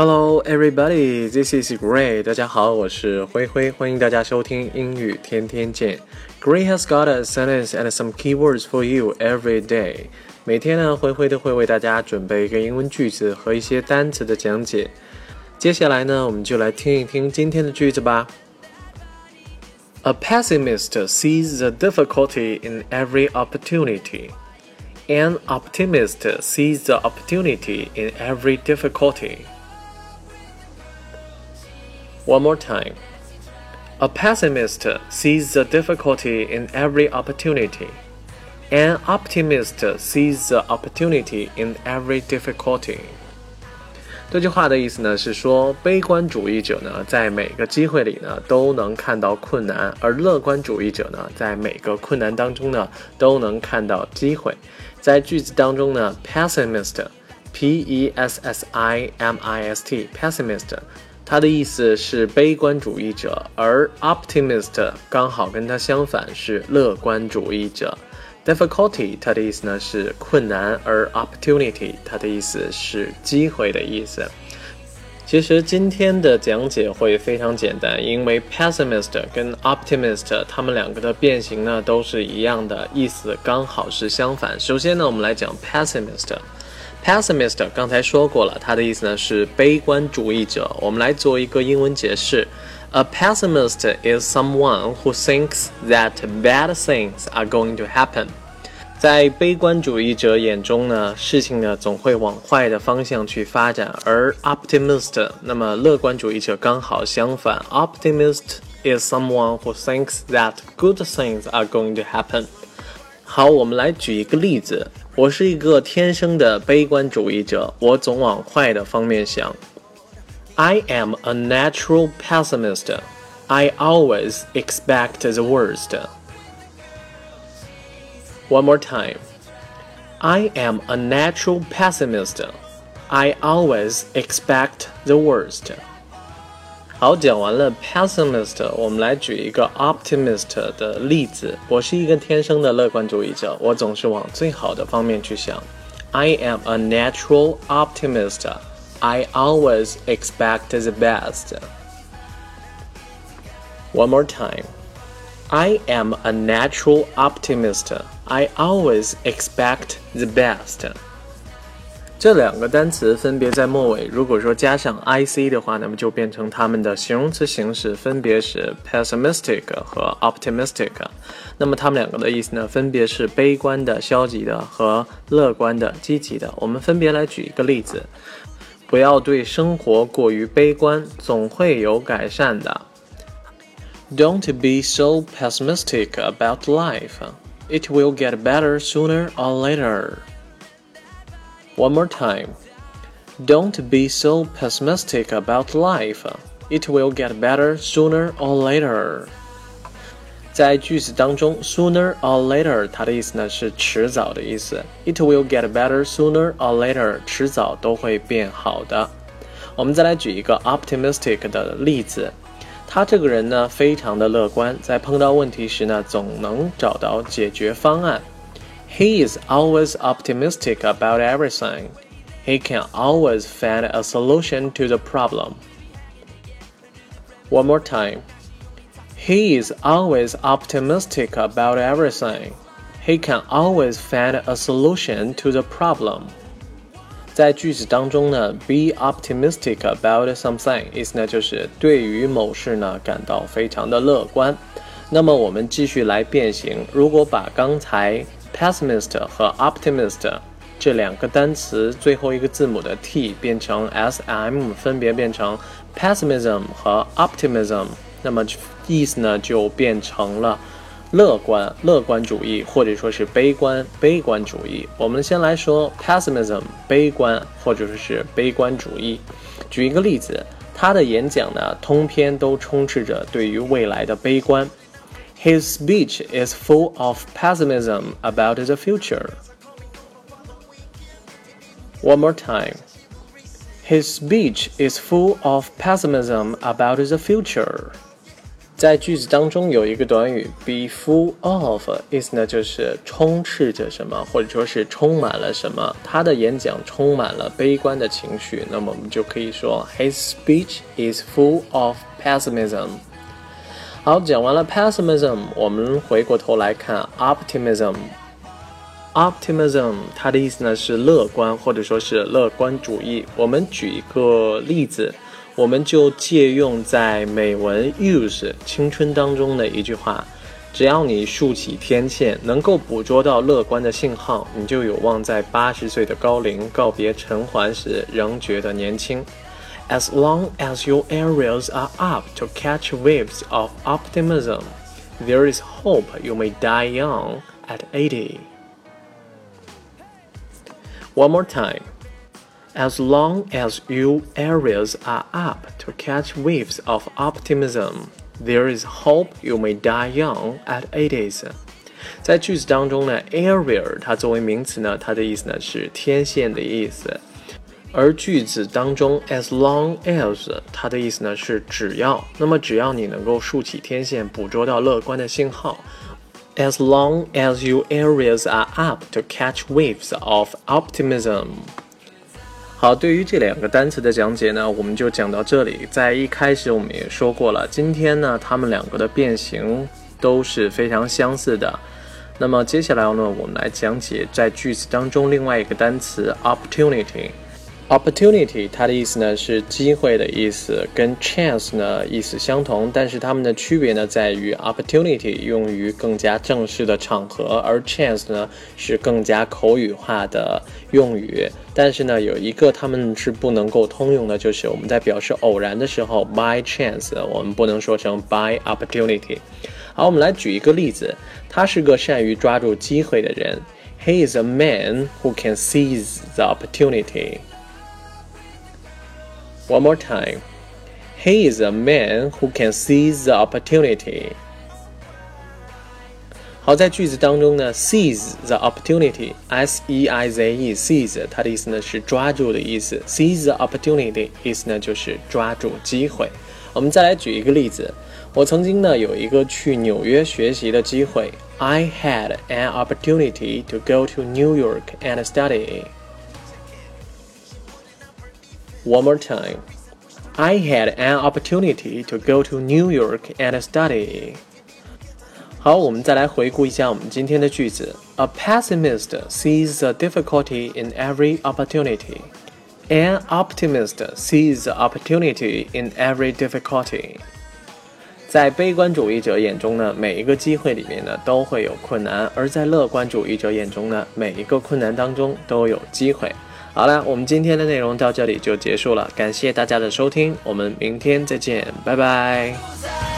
Hello, everybody. This is Gray. 大家好，我是灰灰，欢迎大家收听英语天天见。Gray has got a sentence and some keywords for you every day. 每天呢，灰灰都会为大家准备一个英文句子和一些单词的讲解。接下来呢，我们就来听一听今天的句子吧。A pessimist sees the difficulty in every opportunity. An optimist sees the opportunity in every difficulty. One more time. A pessimist sees the difficulty in every opportunity. An optimist sees the opportunity in every difficulty. 这句话的意思呢是说，悲观主义者呢在每个机会里呢都能看到困难，而乐观主义者呢在每个困难当中呢都能看到机会。在句子当中呢，pessimist，p e s s i m i s t，pessimist。 它的意思是悲观主义者，而 optimist 刚好跟它相反，是乐观主义者。difficulty 它的意思呢是困难，而 opportunity 它的意思是机会的意思。其实今天的讲解会非常简单，因为 pessimist 跟 optimist 它们两个的变形呢都是一样的，意思刚好是相反。首先呢，我们来讲 pessimist。Pessimist 刚才说过了，它的意思呢是悲观主义者。我们来做一个英文解释：A pessimist is someone who thinks that bad things are going to happen。在悲观主义者眼中呢，事情呢总会往坏的方向去发展。而 optimist，那么乐观主义者刚好相反，optimist is someone who thinks that good things are going to happen。好，我们来举一个例子。我是一个天生的悲观主义者，我总往坏的方面想。I am a natural pessimist. I always expect the worst. One more time. I am a natural pessimist. I always expect the worst. 好，讲完了 pessimist，我们来举一个 optimist 的例子。我是一个天生的乐观主义者，我总是往最好的方面去想。I am a natural optimist. I always expect the best. One more time. I am a natural optimist. I always expect the best. 这两个单词分别在末尾，如果说加上 i c 的话，那么就变成它们的形容词形式，分别是 pessimistic 和 optimistic。那么它们两个的意思呢，分别是悲观的、消极的和乐观的、积极的。我们分别来举一个例子：不要对生活过于悲观，总会有改善的。Don't be so pessimistic about life. It will get better sooner or later. One more time. Don't be so pessimistic about life. It will get better sooner or later. 在句子当中，sooner or later，它的意思呢是迟早的意思。It will get better sooner or later，迟早都会变好的。我们再来举一个 optimistic 的例子。他这个人呢非常的乐观，在碰到问题时呢总能找到解决方案。He is always optimistic about everything. He can always find a solution to the problem. One more time. He is always optimistic about everything. He can always find a solution to the problem. 在句子当中呢，be optimistic about something 意思呢就是对于某事呢感到非常的乐观。那么我们继续来变形，如果把刚才 pessimist 和 optimist 这两个单词最后一个字母的 t 变成 sm，分别变成 pessimism 和 optimism，那么意思呢就变成了乐观、乐观主义，或者说是悲观、悲观主义。我们先来说 pessimism，悲观或者说是悲观主义。举一个例子，他的演讲呢通篇都充斥着对于未来的悲观。His speech is full of pessimism about the future. One more time. His speech is full of pessimism about the future. 在句子当中有一个短语 be full of，意思呢就是充斥着什么，或者说是充满了什么。他的演讲充满了悲观的情绪，那么我们就可以说 his speech is full of pessimism。 好，讲完了 pessimism，我们回过头来看 optimism。optimism 它的意思呢是乐观，或者说是乐观主义。我们举一个例子。我们就借用在美文《Use 青春》当中的一句话：只要你竖起天线，能够捕捉到乐观的信号，你就有望在八十岁的高龄告别尘寰时仍觉得年轻。as long as your aerials are up to catch waves of optimism, there is hope you may die young at 80. One more time. As long as your aerials are up to catch waves of optimism, there is hope you may die young at 80. 在句子当中呢，aerial 它作为名词呢，它的意思呢是天线的意思。而句子当中，as long as 它的意思呢是只要，那么只要你能够竖起天线，捕捉到乐观的信号。As long as your areas are up to catch waves of optimism。好，对于这两个单词的讲解呢，我们就讲到这里。在一开始我们也说过了，今天呢，它们两个的变形都是非常相似的。那么接下来呢，我们来讲解在句子当中另外一个单词 opportunity。Opportunity，它的意思呢是机会的意思，跟 chance 呢意思相同，但是它们的区别呢在于 opportunity 用于更加正式的场合，而 chance 呢是更加口语化的用语。但是呢，有一个它们是不能够通用的，就是我们在表示偶然的时候，by chance，我们不能说成 by opportunity。好，我们来举一个例子，他是个善于抓住机会的人，He is a man who can seize the opportunity。One more time. He is a man who can seize the opportunity. 好，在句子当中呢，seize the opportunity，s e i z e，seize 它的意思呢是抓住的意思，seize the opportunity 意思呢就是抓住机会。我们再来举一个例子，我曾经呢有一个去纽约学习的机会，I had an opportunity to go to New York and study. One more time. I had an opportunity to go to New York and study. 好，我们再来回顾一下我们今天的句子。A pessimist sees the difficulty in every opportunity. An optimist sees the opportunity in every difficulty. 在悲观主义者眼中呢，每一个机会里面呢都会有困难；而在乐观主义者眼中呢，每一个困难当中都有机会。 好了，我们今天的内容到这里就结束了，感谢大家的收听，我们明天再见，拜拜。